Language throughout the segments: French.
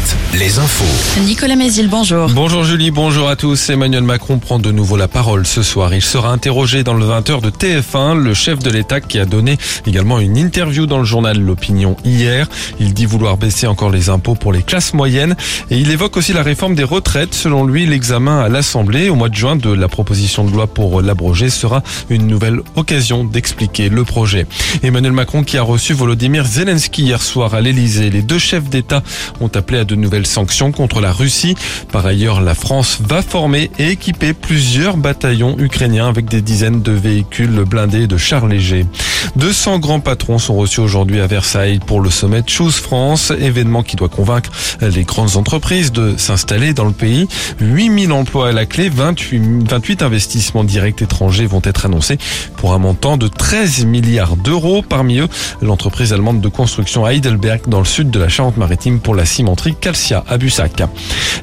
Alouette, les infos. Nicolas Mézil, bonjour. Bonjour Julie, bonjour à tous. Emmanuel Macron prend de nouveau la parole ce soir. Il sera interrogé dans le 20h de TF1, le chef de l'État qui a donné également une interview dans le journal L'Opinion hier. Il dit vouloir baisser encore les impôts pour les classes moyennes et il évoque aussi la réforme des retraites. Selon lui, l'examen à l'Assemblée au mois de juin de la proposition de loi pour l'abroger sera une nouvelle occasion d'expliquer le projet. Emmanuel Macron qui a reçu Volodymyr Zelensky hier soir à l'Elysée. Les deux chefs d'État ont appelé à de nouvelles sanctions contre la Russie. Par ailleurs, la France va former et équiper plusieurs bataillons ukrainiens avec des dizaines de véhicules blindés de chars légers. 200 grands patrons sont reçus aujourd'hui à Versailles pour le sommet Choose France, événement qui doit convaincre les grandes entreprises de s'installer dans le pays. 8000 emplois à la clé, 28, 28 investissements directs étrangers vont être annoncés pour un montant de 13 milliards d'euros. Parmi eux, l'entreprise allemande de construction Heidelberg dans le sud de la Charente-Maritime pour la cimenterie Calcia à Bussac.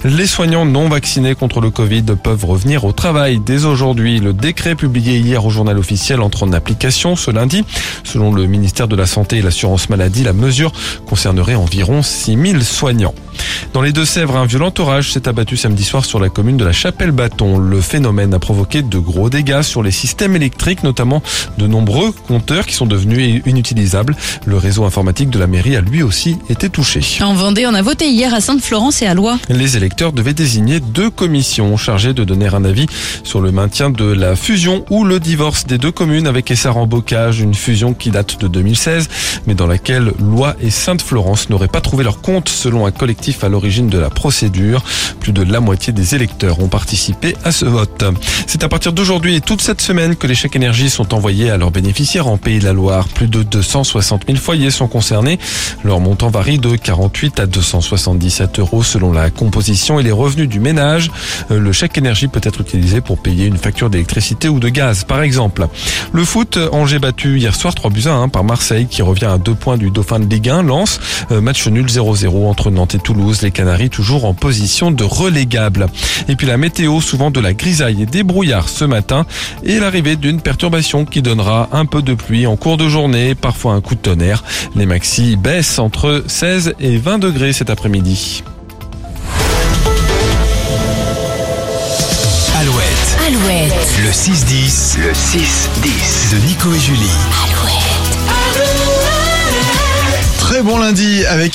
Les soignants non vaccinés contre le Covid peuvent revenir au travail dès aujourd'hui. Le décret publié hier au journal officiel entre en application ce lundi. Selon le ministère de la Santé et l'Assurance Maladie, la mesure concernerait environ 6000 soignants. Dans les Deux-Sèvres, un violent orage s'est abattu samedi soir sur la commune de la Chapelle-Bâton. Le phénomène a provoqué de gros dégâts sur les systèmes électriques, notamment de nombreux compteurs qui sont devenus inutilisables. Le réseau informatique de la mairie a lui aussi été touché. En Vendée, on a voté hier à Sainte-Florence et à Lois. Les électeurs devaient désigner deux commissions chargées de donner un avis sur le maintien de la fusion ou le divorce des deux communes avec Essar en Bocage, une fusion qui date de 2016, mais dans laquelle Lois et Sainte-Florence n'auraient pas trouvé leur compte selon un collectif à l'origine de la procédure. Plus de la moitié des électeurs ont participé à ce vote. C'est à partir d'aujourd'hui et toute cette semaine que les chèques énergie sont envoyés à leurs bénéficiaires en Pays de la Loire. Plus de 260 000 foyers sont concernés. Leur montant varie de 48 à 277 euros selon la composition et les revenus du ménage. Euh, Le chèque énergie peut être utilisé pour payer une facture d'électricité ou de gaz, par exemple. Le foot, Angers battu hier soir 3 buts à 1 par Marseille qui revient à deux points du Dauphin de Ligue 1. Lance, euh, match nul 0-0 entre Nantes et Toulouse. Les Canaries toujours en position de relégable. Et puis la météo, souvent de la grisaille et des brouillards ce matin et l'arrivée d'une perturbation qui donnera un peu de pluie en cours de journée, parfois un coup de tonnerre. Les maxi baissent entre 16 et 20 degrés cet après-midi. Alouette, Alouette. le 6-10, le 6-10 de Nico et Julie. Très bon lundi avec